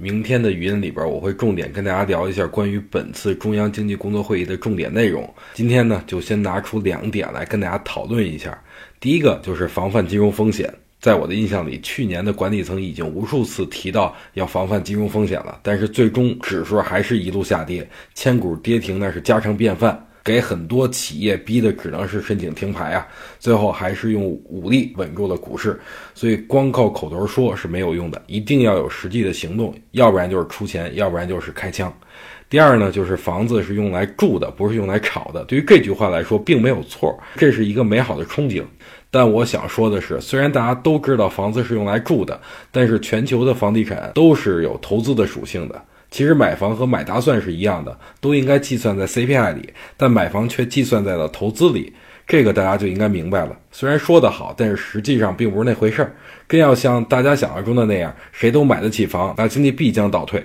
明天的语音里边，我会重点跟大家聊一下关于本次中央经济工作会议的重点内容。今天呢，就先拿出两点来跟大家讨论一下。第一个就是防范金融风险。在我的印象里，去年的管理层已经无数次提到要防范金融风险了，但是最终指数还是一路下跌，千股跌停那是家常便饭。给很多企业逼的只能是申请停牌啊，最后还是用武力稳住了股市。所以光靠口头说是没有用的，一定要有实际的行动，要不然就是出钱，要不然就是开枪。第二呢，就是房子是用来住的，不是用来炒的。对于这句话来说，并没有错，这是一个美好的憧憬。但我想说的是，虽然大家都知道房子是用来住的，但是全球的房地产都是有投资的属性的。其实买房和买大蒜是一样的，都应该计算在 CPI 里，但买房却计算在了投资里，这个大家就应该明白了。虽然说得好，但是实际上并不是那回事儿。真要像大家想象中的那样，谁都买得起房，那经济必将倒退。